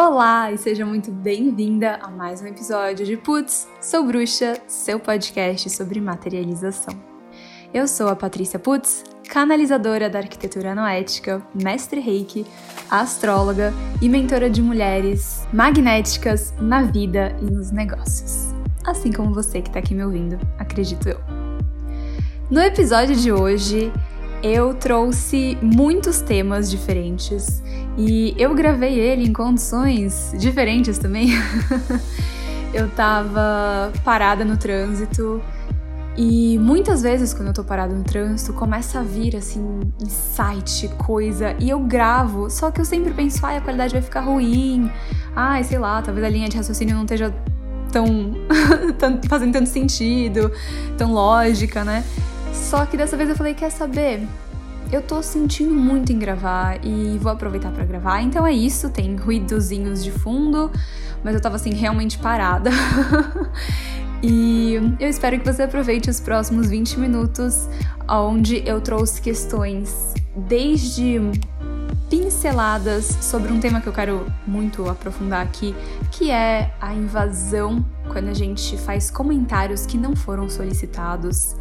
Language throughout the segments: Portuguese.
Olá e seja muito bem-vinda a mais um episódio de Putz, Sou Bruxa, seu podcast sobre materialização. Eu sou a Patrícia Putz, canalizadora da arquitetura noética, mestre reiki, astróloga e mentora de mulheres magnéticas na vida e nos negócios. Assim como você que está aqui me ouvindo, acredito eu. No episódio de hoje, eu trouxe muitos temas diferentes e eu gravei ele em condições diferentes também. eu tava parada no trânsito e muitas vezes quando eu tô parada no trânsito começa a vir assim insight, coisa e eu gravo, só que eu sempre penso, ai, a qualidade vai ficar ruim. Ai, sei lá, talvez a linha de raciocínio não esteja tão fazendo tanto sentido, tão lógica, né? Só que dessa vez eu falei, quer saber? Eu tô sentindo muito em gravar e vou aproveitar para gravar. Então é isso, tem ruidozinhos de fundo, mas eu tava assim realmente parada. e eu espero que você aproveite os próximos 20 minutos onde eu trouxe questões desde pinceladas sobre um tema que eu quero muito aprofundar aqui, que é a invasão quando a gente faz comentários que não foram solicitados,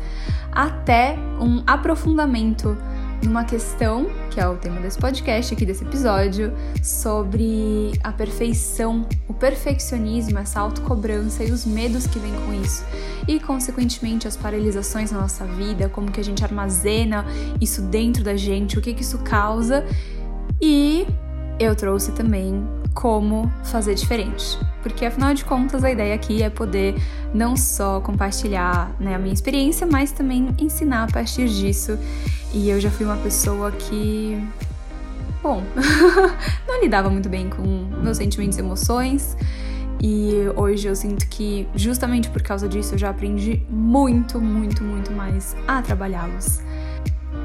até um aprofundamento numa questão, que é o tema desse podcast aqui, desse episódio, sobre a perfeição, o perfeccionismo, essa autocobrança e os medos que vêm com isso. E, consequentemente, as paralisações na nossa vida, como que a gente armazena isso dentro da gente, o que que isso causa. E eu trouxe também como fazer diferente. Porque afinal de contas a ideia aqui é poder não só compartilhar né, a minha experiência, mas também ensinar a partir disso. E eu já fui uma pessoa que, bom, não lidava muito bem com meus sentimentos e emoções. E hoje eu sinto que, justamente por causa disso, eu já aprendi muito, muito, muito mais a trabalhá-los.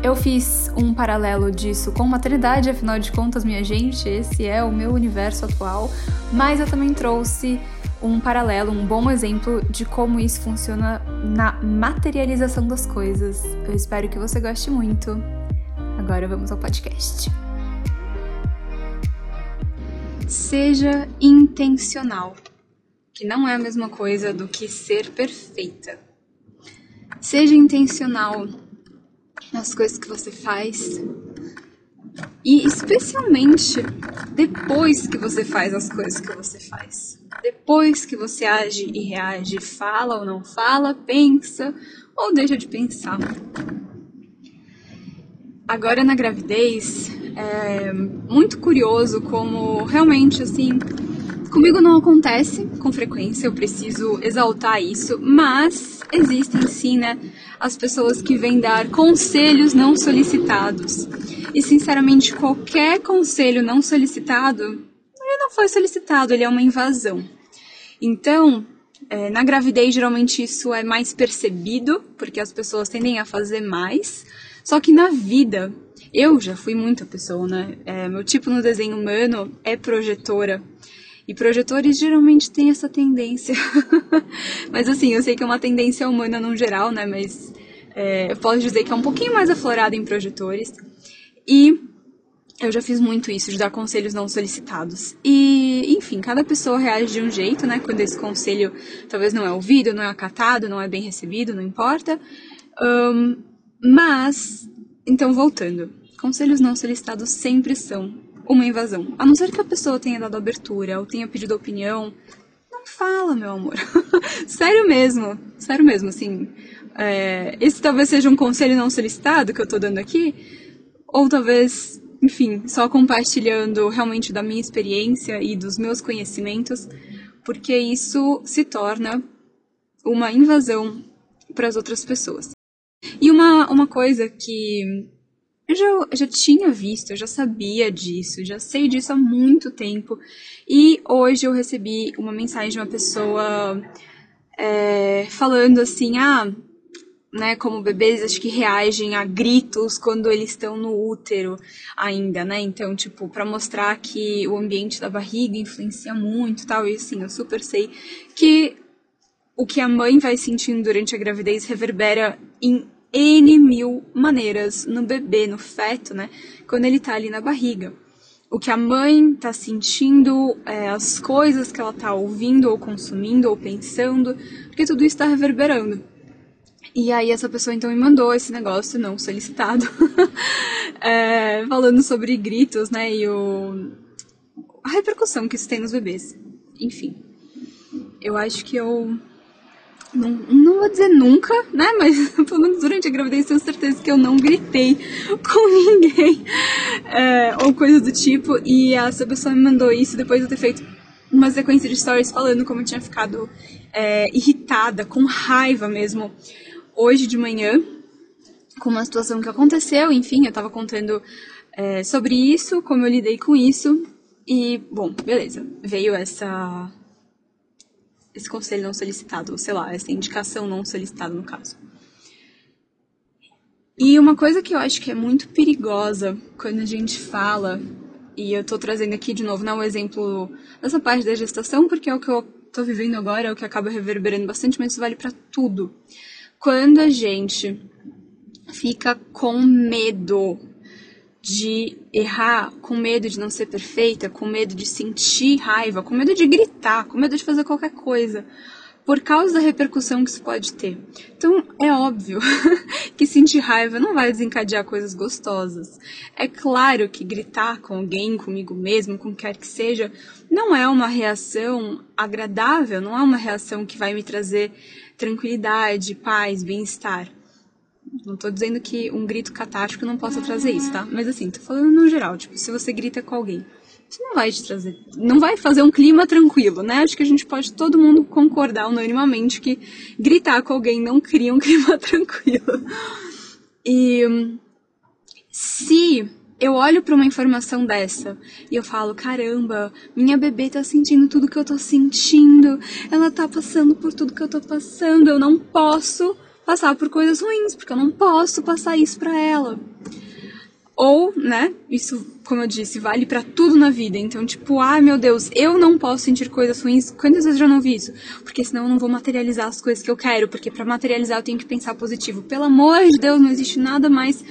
Eu fiz um paralelo disso com maternidade, afinal de contas, minha gente, esse é o meu universo atual, mas eu também trouxe um paralelo, um bom exemplo de como isso funciona na materialização das coisas. Eu espero que você goste muito. Agora vamos ao podcast. Seja intencional, que não é a mesma coisa do que ser perfeita. Seja intencional nas coisas que você faz. E especialmente depois que você faz as coisas que você faz. Depois que você age e reage, fala ou não fala, pensa ou deixa de pensar. Agora na gravidez, é muito curioso como realmente assim Comigo não acontece com frequência, eu preciso exaltar isso, mas existem sim, né, as pessoas que vêm dar conselhos não solicitados. E sinceramente, qualquer conselho não solicitado, ele não foi solicitado, ele é uma invasão. Então, é, na gravidez, geralmente isso é mais percebido, porque as pessoas tendem a fazer mais. Só que na vida, eu já fui muita pessoa, né? É, meu tipo no desenho humano é projetora. E projetores geralmente têm essa tendência. mas assim, eu sei que é uma tendência humana no geral, né? Mas é, eu posso dizer que é um pouquinho mais aflorada em projetores. E eu já fiz muito isso, de dar conselhos não solicitados. E, enfim, cada pessoa reage de um jeito, né? Quando esse conselho talvez não é ouvido, não é acatado, não é bem recebido, não importa. Um, mas, então voltando. Conselhos não solicitados sempre são uma invasão. A não ser que a pessoa tenha dado abertura ou tenha pedido opinião. Não fala, meu amor. sério mesmo. Sério mesmo, assim. É, esse talvez seja um conselho não solicitado que eu tô dando aqui. Ou talvez, enfim, só compartilhando realmente da minha experiência e dos meus conhecimentos. Porque isso se torna uma invasão para as outras pessoas. E uma, uma coisa que eu já, já tinha visto, eu já sabia disso, já sei disso há muito tempo. E hoje eu recebi uma mensagem de uma pessoa é, falando assim: ah, né, como bebês acho que reagem a gritos quando eles estão no útero ainda, né? Então, tipo, para mostrar que o ambiente da barriga influencia muito, tal, e assim, eu super sei que o que a mãe vai sentindo durante a gravidez reverbera em N mil maneiras no bebê, no feto, né? Quando ele tá ali na barriga. o que a mãe tá sentindo, é, as coisas que ela tá ouvindo ou consumindo ou pensando, porque tudo isso tá reverberando. E aí essa pessoa então me mandou esse negócio não solicitado, é, falando sobre gritos, né, e o, a repercussão que isso tem nos bebês. Enfim, eu acho que eu não, não vou dizer nunca, né? Mas pelo menos durante a gravidez tenho certeza que eu não gritei com ninguém é, ou coisa do tipo. E essa pessoa me mandou isso depois de eu ter feito uma sequência de stories falando como eu tinha ficado é, irritada, com raiva mesmo, hoje de manhã, com uma situação que aconteceu. Enfim, eu tava contando é, sobre isso, como eu lidei com isso. E, bom, beleza. Veio essa esse conselho não solicitado, sei lá, essa indicação não solicitada no caso. E uma coisa que eu acho que é muito perigosa quando a gente fala, e eu tô trazendo aqui de novo, não o exemplo dessa parte da gestação, porque é o que eu tô vivendo agora, é o que acaba reverberando bastante, mas isso vale para tudo. Quando a gente fica com medo de errar, com medo de não ser perfeita, com medo de sentir raiva, com medo de gritar, com medo de fazer qualquer coisa, por causa da repercussão que isso pode ter. Então, é óbvio que sentir raiva não vai desencadear coisas gostosas. É claro que gritar com alguém, comigo mesmo, com quer que seja, não é uma reação agradável, não é uma reação que vai me trazer tranquilidade, paz, bem-estar. Não tô dizendo que um grito catártico não possa trazer isso, tá? Mas assim, tô falando no geral, tipo, se você grita com alguém, isso não vai te trazer, não vai fazer um clima tranquilo, né? Acho que a gente pode todo mundo concordar unanimamente que gritar com alguém não cria um clima tranquilo. E se eu olho para uma informação dessa e eu falo, caramba, minha bebê tá sentindo tudo que eu tô sentindo, ela tá passando por tudo que eu tô passando, eu não posso passar por coisas ruins, porque eu não posso passar isso para ela. Ou, né, isso, como eu disse, vale para tudo na vida. Então, tipo, ah, meu Deus, eu não posso sentir coisas ruins. Quantas vezes eu já não vi isso? Porque senão eu não vou materializar as coisas que eu quero. Porque para materializar eu tenho que pensar positivo. Pelo amor de Deus, não existe nada mais.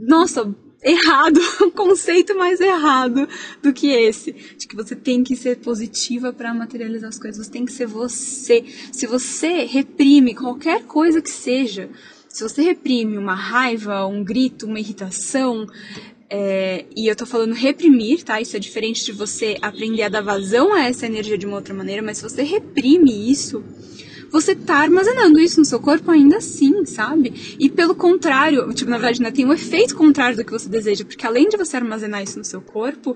Nossa, errado, um conceito mais errado do que esse, de que você tem que ser positiva para materializar as coisas, você tem que ser você. Se você reprime qualquer coisa que seja, se você reprime uma raiva, um grito, uma irritação, é, e eu tô falando reprimir, tá? Isso é diferente de você aprender a dar vazão a essa energia de uma outra maneira, mas se você reprime isso, você tá armazenando isso no seu corpo ainda assim, sabe? E pelo contrário, tipo, na verdade, né, tem um efeito contrário do que você deseja, porque além de você armazenar isso no seu corpo,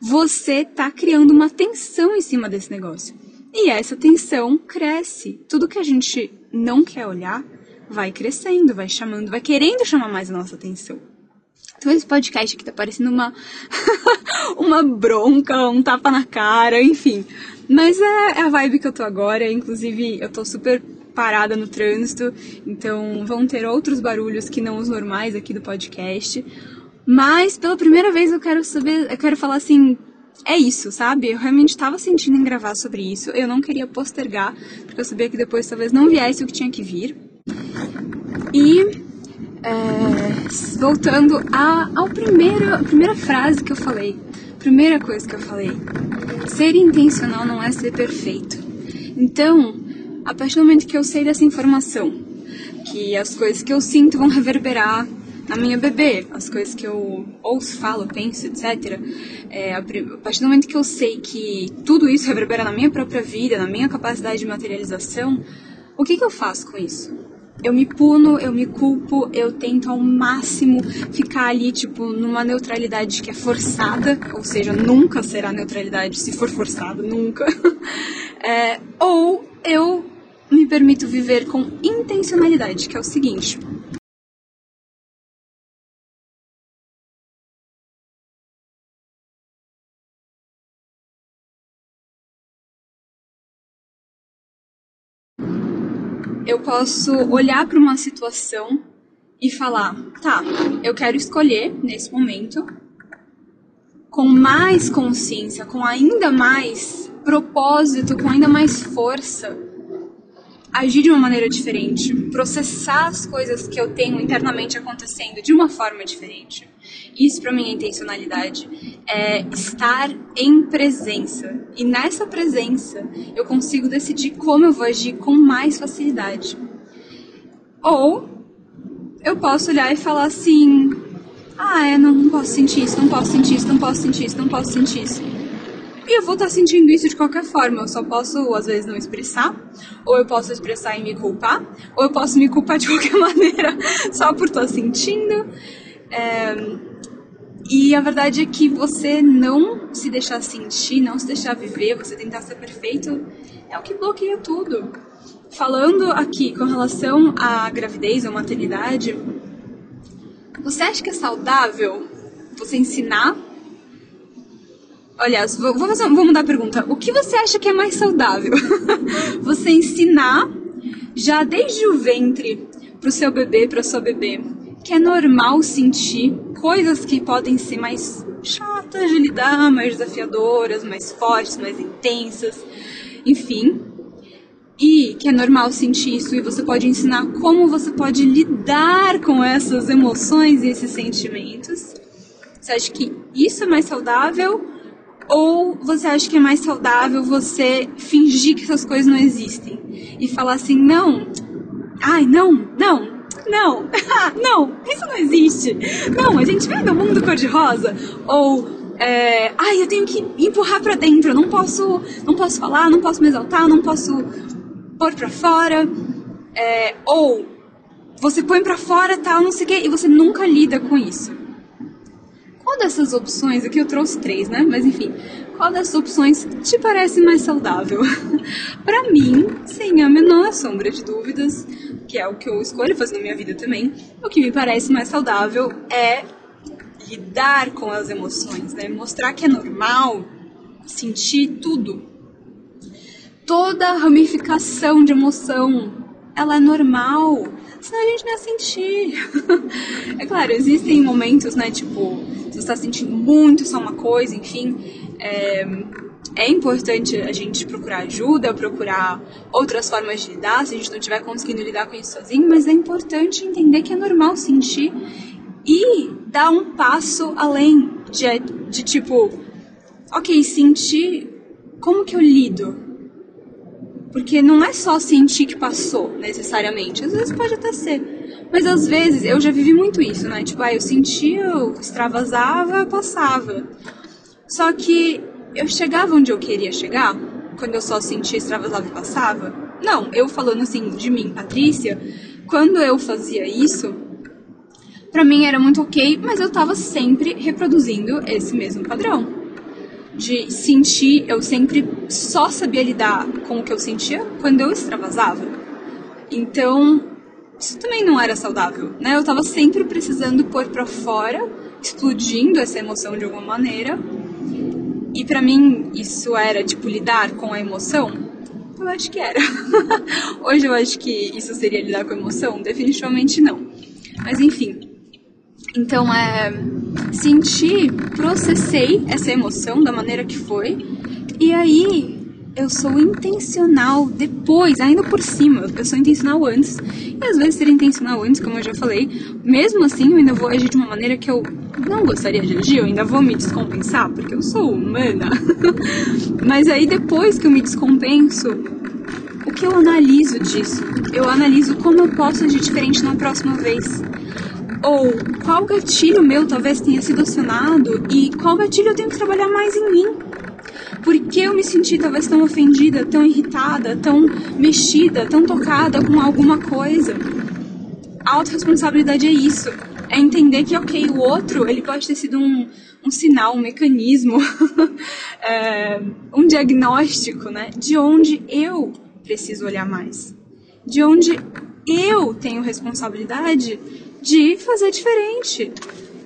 você tá criando uma tensão em cima desse negócio. E essa tensão cresce. Tudo que a gente não quer olhar vai crescendo, vai chamando, vai querendo chamar mais a nossa atenção. Então esse podcast aqui tá parecendo uma uma bronca, um tapa na cara, enfim. Mas é, é a vibe que eu tô agora, inclusive eu tô super parada no trânsito, então vão ter outros barulhos que não os normais aqui do podcast. Mas pela primeira vez eu quero saber, eu quero falar assim, é isso, sabe? Eu realmente estava sentindo em gravar sobre isso. Eu não queria postergar, porque eu sabia que depois talvez não viesse o que tinha que vir. E é, voltando a, ao primeiro, a primeira frase que eu falei, primeira coisa que eu falei, ser intencional não é ser perfeito. Então, a partir do momento que eu sei dessa informação, que as coisas que eu sinto vão reverberar na minha bebê, as coisas que eu ouço, falo, penso, etc. É, a partir do momento que eu sei que tudo isso reverbera na minha própria vida, na minha capacidade de materialização, o que, que eu faço com isso? Eu me puno, eu me culpo, eu tento ao máximo ficar ali, tipo, numa neutralidade que é forçada, ou seja, nunca será neutralidade se for forçada, nunca. É, ou eu me permito viver com intencionalidade, que é o seguinte: eu posso olhar para uma situação e falar, tá, eu quero escolher nesse momento com mais consciência, com ainda mais propósito, com ainda mais força, agir de uma maneira diferente, processar as coisas que eu tenho internamente acontecendo de uma forma diferente. Isso para mim é intencionalidade, é estar em presença. E nessa presença eu consigo decidir como eu vou agir com mais facilidade. Ou eu posso olhar e falar assim: ah, é, não, não posso sentir isso, não posso sentir isso, não posso sentir isso, não posso sentir isso. E eu vou estar sentindo isso de qualquer forma. Eu só posso, às vezes, não expressar, ou eu posso expressar e me culpar, ou eu posso me culpar de qualquer maneira só por estar sentindo. É... E a verdade é que você não se deixar sentir, não se deixar viver, você tentar ser perfeito, é o que bloqueia tudo. Falando aqui com relação à gravidez ou maternidade, você acha que é saudável você ensinar Aliás, vou, vou, fazer, vou mudar a pergunta. O que você acha que é mais saudável? você ensinar já desde o ventre pro seu bebê, pra sua bebê, que é normal sentir coisas que podem ser mais chatas de lidar, mais desafiadoras, mais fortes, mais intensas, enfim. E que é normal sentir isso e você pode ensinar como você pode lidar com essas emoções e esses sentimentos. Você acha que isso é mais saudável ou você acha que é mais saudável você fingir que essas coisas não existem e falar assim, não, ai, não, não, não, não, isso não existe. Não, a gente vem no mundo cor-de-rosa. Ou, é, ai, eu tenho que empurrar para dentro, eu não posso, não posso falar, não posso me exaltar, não posso pôr para fora. É, ou, você põe para fora, tal, não sei o quê, e você nunca lida com isso. Qual dessas opções, aqui eu trouxe três, né? Mas enfim, qual dessas opções te parece mais saudável? para mim, sem a menor sombra de dúvidas, que é o que eu escolho fazer na minha vida também, o que me parece mais saudável é lidar com as emoções, né? Mostrar que é normal sentir tudo. Toda ramificação de emoção, ela é normal senão a gente não ia sentir. é claro, existem momentos, né, tipo, você está sentindo muito só uma coisa, enfim, é, é importante a gente procurar ajuda, procurar outras formas de lidar, se a gente não estiver conseguindo lidar com isso sozinho, mas é importante entender que é normal sentir e dar um passo além de, de tipo, ok, sentir, como que eu lido? Porque não é só sentir que passou, necessariamente. Às vezes pode até ser. Mas às vezes, eu já vivi muito isso, né? Tipo, ah, eu sentia, eu extravasava, passava. Só que eu chegava onde eu queria chegar, quando eu só sentia, extravasava e passava. Não, eu falando assim de mim, Patrícia, quando eu fazia isso, pra mim era muito ok, mas eu tava sempre reproduzindo esse mesmo padrão de sentir, eu sempre só sabia lidar com o que eu sentia quando eu extravasava. Então, isso também não era saudável, né? Eu tava sempre precisando pôr para fora, explodindo essa emoção de alguma maneira. E para mim isso era tipo lidar com a emoção. Eu acho que era. Hoje eu acho que isso seria lidar com a emoção, definitivamente não. Mas enfim, então, é, senti, processei essa emoção da maneira que foi, e aí eu sou intencional depois, ainda por cima. Eu sou intencional antes, e às vezes ser intencional antes, como eu já falei, mesmo assim eu ainda vou agir de uma maneira que eu não gostaria de agir, eu ainda vou me descompensar, porque eu sou humana. Mas aí depois que eu me descompenso, o que eu analiso disso? Eu analiso como eu posso agir diferente na próxima vez. Ou qual gatilho meu talvez tenha sido acionado e qual gatilho eu tenho que trabalhar mais em mim. Por que eu me senti talvez tão ofendida, tão irritada, tão mexida, tão tocada com alguma coisa? A autorresponsabilidade é isso. É entender que, ok, o outro, ele pode ter sido um, um sinal, um mecanismo, é, um diagnóstico, né? De onde eu preciso olhar mais. De onde eu tenho responsabilidade de fazer diferente.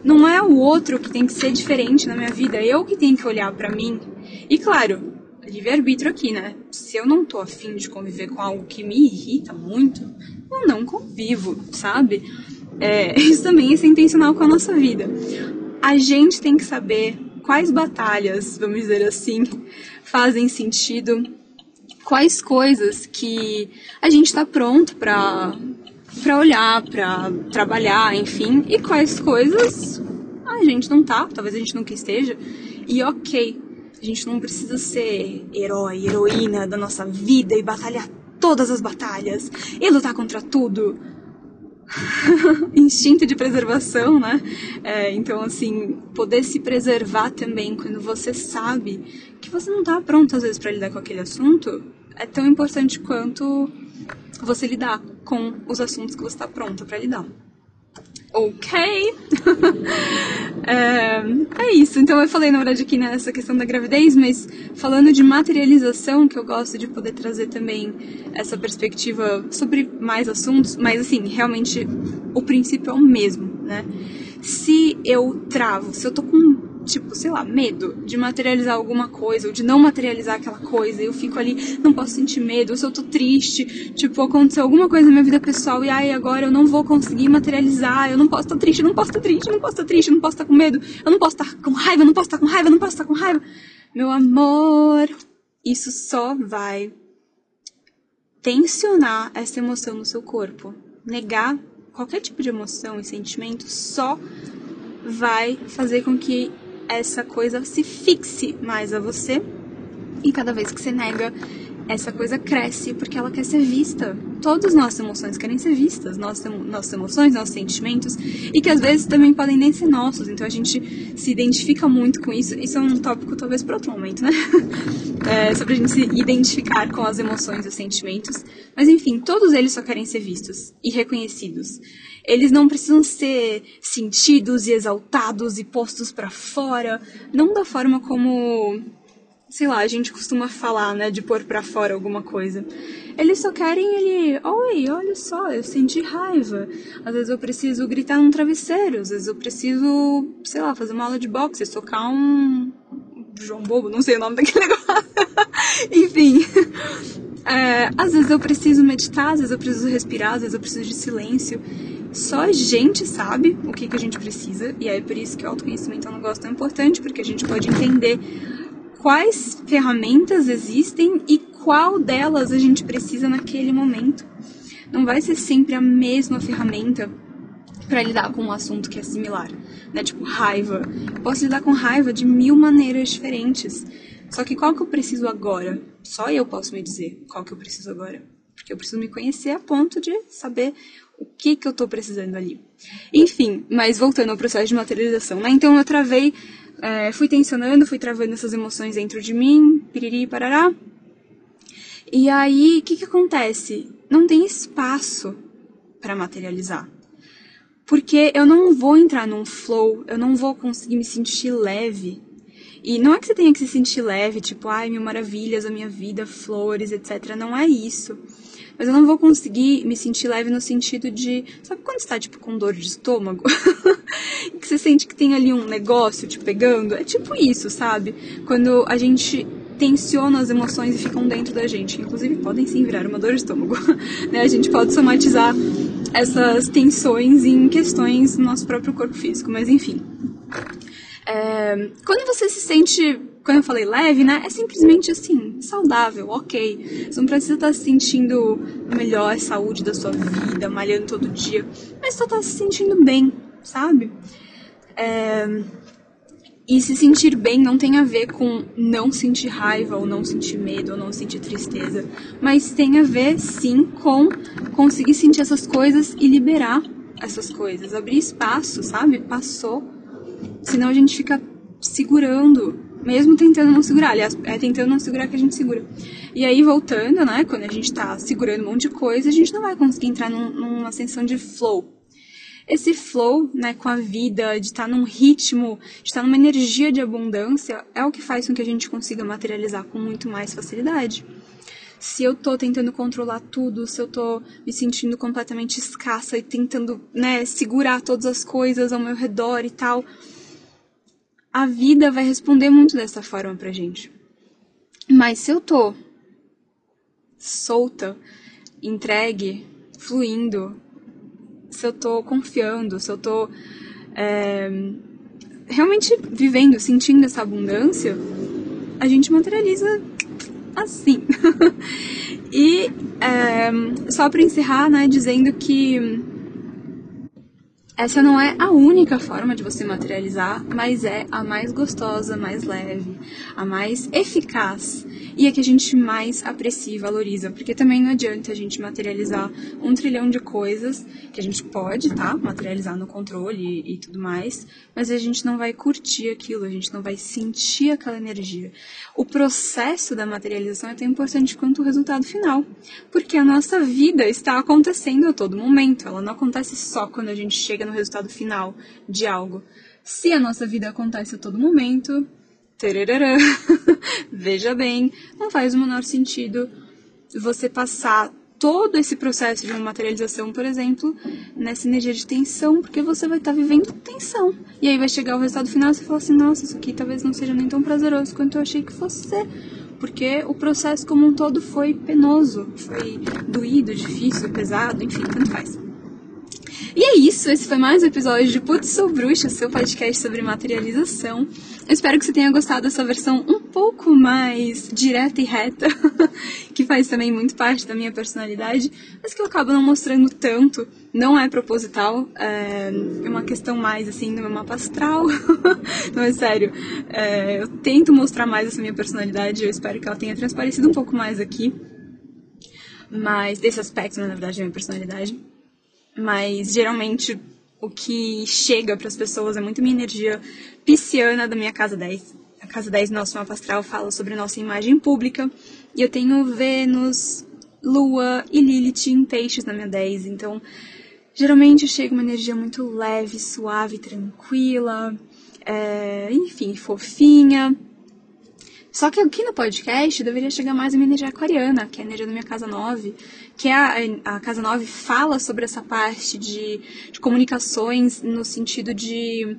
Não é o outro que tem que ser diferente na minha vida, é eu que tenho que olhar para mim. E claro, livre-arbítrio aqui, né? Se eu não tô afim de conviver com algo que me irrita muito, eu não convivo, sabe? É, isso também é ser intencional com a nossa vida. A gente tem que saber quais batalhas, vamos dizer assim, fazem sentido quais coisas que a gente está pronto para para olhar, para trabalhar, enfim, e quais coisas a gente não tá, talvez a gente nunca esteja, e ok, a gente não precisa ser herói, heroína da nossa vida e batalhar todas as batalhas e lutar contra tudo. Instinto de preservação, né? É, então, assim, poder se preservar também quando você sabe que você não tá pronto às vezes para lidar com aquele assunto é tão importante quanto você lidar com os assuntos que você está pronta para lidar. Ok? é, é, isso. Então eu falei, na verdade, aqui nessa questão da gravidez, mas falando de materialização, que eu gosto de poder trazer também essa perspectiva sobre mais assuntos, mas assim, realmente o princípio é o mesmo, né? Se eu travo, se eu tô com tipo, sei lá, medo de materializar alguma coisa, ou de não materializar aquela coisa, eu fico ali, não posso sentir medo, ou se eu tô triste, tipo, aconteceu alguma coisa na minha vida pessoal e ai, agora eu não vou conseguir materializar, eu não posso estar tá triste, não posso estar tá triste, não posso estar tá triste, não posso estar com medo, eu não posso estar com raiva, eu não posso estar com raiva, eu não posso estar com raiva. Meu amor, isso só vai tensionar essa emoção no seu corpo. Negar qualquer tipo de emoção e sentimento só vai fazer com que essa coisa se fixe mais a você. E cada vez que você nega, essa coisa cresce porque ela quer ser vista. Todas nossas emoções querem ser vistas, nossas, nossas emoções, nossos sentimentos, e que às vezes também podem nem ser nossos. Então a gente se identifica muito com isso. Isso é um tópico talvez para outro momento, né? É, sobre a gente se identificar com as emoções os sentimentos. Mas enfim, todos eles só querem ser vistos e reconhecidos. Eles não precisam ser sentidos e exaltados e postos para fora, não da forma como, sei lá, a gente costuma falar, né, de pôr para fora alguma coisa. Eles só querem ele, oi, olha só, eu senti raiva. Às vezes eu preciso gritar num travesseiro, às vezes eu preciso, sei lá, fazer uma aula de boxe, socar um João Bobo, não sei o nome daquele negócio. Enfim. É, às vezes eu preciso meditar, às vezes eu preciso respirar, às vezes eu preciso de silêncio. Só a gente sabe o que, que a gente precisa, e é por isso que o autoconhecimento é um negócio tão importante, porque a gente pode entender quais ferramentas existem e qual delas a gente precisa naquele momento. Não vai ser sempre a mesma ferramenta para lidar com um assunto que é similar, né? Tipo raiva. Eu posso lidar com raiva de mil maneiras diferentes. Só que qual que eu preciso agora? Só eu posso me dizer qual que eu preciso agora. Porque eu preciso me conhecer a ponto de saber o que que eu tô precisando ali. Enfim, mas voltando ao processo de materialização, né? Então eu travei, é, fui tensionando, fui travando essas emoções dentro de mim, piriri, parará. E aí, o que que acontece? Não tem espaço para materializar. Porque eu não vou entrar num flow, eu não vou conseguir me sentir leve. E não é que você tenha que se sentir leve, tipo, ai, mil maravilhas, a minha vida, flores, etc. Não é isso mas eu não vou conseguir me sentir leve no sentido de. Sabe quando está tipo com dor de estômago? que você sente que tem ali um negócio te pegando? É tipo isso, sabe? Quando a gente tensiona as emoções e ficam dentro da gente. Inclusive podem sim virar uma dor de estômago. né? A gente pode somatizar essas tensões em questões no nosso próprio corpo físico, mas enfim. É, quando você se sente quando eu falei leve, né? É simplesmente assim, saudável, ok. Você não precisa estar se sentindo melhor saúde da sua vida, malhando todo dia, mas só tá se sentindo bem, sabe? É... E se sentir bem não tem a ver com não sentir raiva, ou não sentir medo, ou não sentir tristeza, mas tem a ver sim com conseguir sentir essas coisas e liberar essas coisas, abrir espaço, sabe? Passou. Senão a gente fica segurando mesmo tentando não segurar, aliás, é tentando não segurar que a gente segura. E aí, voltando, né, quando a gente tá segurando um monte de coisa, a gente não vai conseguir entrar num, numa sensação de flow. Esse flow, né, com a vida, de estar tá num ritmo, de estar tá numa energia de abundância, é o que faz com que a gente consiga materializar com muito mais facilidade. Se eu tô tentando controlar tudo, se eu tô me sentindo completamente escassa e tentando, né, segurar todas as coisas ao meu redor e tal, a vida vai responder muito dessa forma pra gente. Mas se eu tô solta, entregue, fluindo, se eu tô confiando, se eu tô é, realmente vivendo, sentindo essa abundância, a gente materializa assim. e é, só para encerrar, né, dizendo que essa não é a única forma de você materializar, mas é a mais gostosa, mais leve, a mais eficaz e a que a gente mais aprecia e valoriza, porque também não adianta a gente materializar um trilhão de coisas que a gente pode, tá? Materializar no controle e, e tudo mais, mas a gente não vai curtir aquilo, a gente não vai sentir aquela energia. O processo da materialização é tão importante quanto o resultado final, porque a nossa vida está acontecendo a todo momento, ela não acontece só quando a gente chega no resultado final de algo. Se a nossa vida acontece a todo momento. Veja bem, não faz o menor sentido você passar todo esse processo de uma materialização, por exemplo, nessa energia de tensão, porque você vai estar tá vivendo tensão. E aí vai chegar o resultado final e você fala assim: nossa, isso aqui talvez não seja nem tão prazeroso quanto eu achei que fosse. Porque o processo como um todo foi penoso, foi doído, difícil, pesado, enfim, tanto faz. E é isso, esse foi mais um episódio de Putz Sou Bruxa, seu podcast sobre materialização. Eu espero que você tenha gostado dessa versão um pouco mais direta e reta, que faz também muito parte da minha personalidade, mas que eu acabo não mostrando tanto. Não é proposital, é uma questão mais assim do meu mapa astral. não é sério. É, eu tento mostrar mais essa minha personalidade, eu espero que ela tenha transparecido um pouco mais aqui. Mas desse aspecto, na verdade, da minha personalidade mas geralmente o que chega para as pessoas é muito minha energia pisciana da minha casa 10. A casa 10 nosso mapa astral fala sobre nossa imagem pública e eu tenho Vênus, Lua e Lilith em peixes na minha 10, então geralmente chega uma energia muito leve, suave, tranquila, é, enfim, fofinha. Só que aqui no podcast deveria chegar mais a minha energia aquariana, que é a energia da minha casa 9, que é a, a casa 9 fala sobre essa parte de, de comunicações no sentido de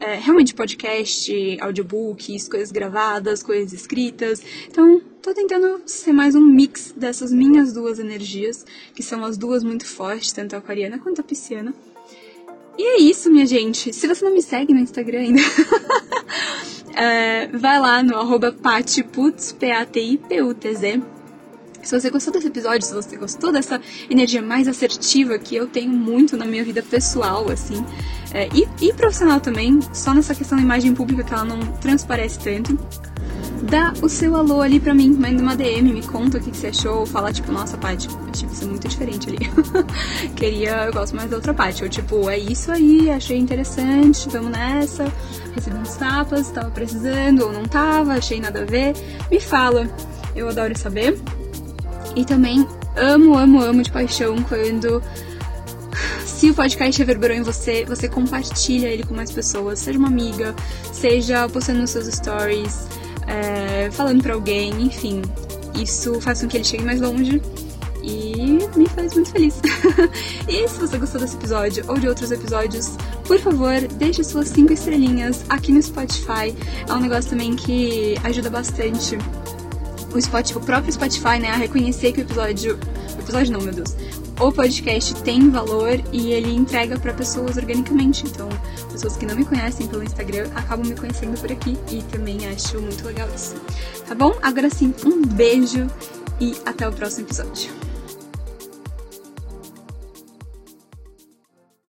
é, realmente podcast, audiobooks, coisas gravadas, coisas escritas. Então, tô tentando ser mais um mix dessas minhas duas energias, que são as duas muito fortes, tanto a aquariana quanto a pisciana. E é isso, minha gente. Se você não me segue no Instagram ainda, é, vai lá no arroba patiputz, P-A-T-I-P-U-T-Z. Se você gostou desse episódio, se você gostou dessa energia mais assertiva que eu tenho muito na minha vida pessoal, assim, é, e, e profissional também, só nessa questão da imagem pública que ela não transparece tanto, dá o seu alô ali pra mim, manda uma DM, me conta o que, que você achou, fala tipo, nossa, Paty, achei você muito diferente ali. Queria, eu gosto mais da outra parte. Ou tipo, é isso aí, achei interessante, vamos nessa. Recebi uns tapas, tava precisando ou não tava, achei nada a ver. Me fala, eu adoro saber. E também amo, amo, amo de paixão quando se o podcast reverberou em você, você compartilha ele com mais pessoas, seja uma amiga, seja postando nos seus stories, é, falando para alguém, enfim. Isso faz com que ele chegue mais longe e me faz muito feliz. e se você gostou desse episódio ou de outros episódios, por favor, deixe suas 5 estrelinhas aqui no Spotify. É um negócio também que ajuda bastante o, Spotify, o próprio Spotify, né, a reconhecer que o episódio. O episódio não, meu Deus o podcast tem valor e ele entrega para pessoas organicamente. Então, pessoas que não me conhecem pelo Instagram acabam me conhecendo por aqui e também acho muito legal isso. Tá bom? Agora sim, um beijo e até o próximo episódio.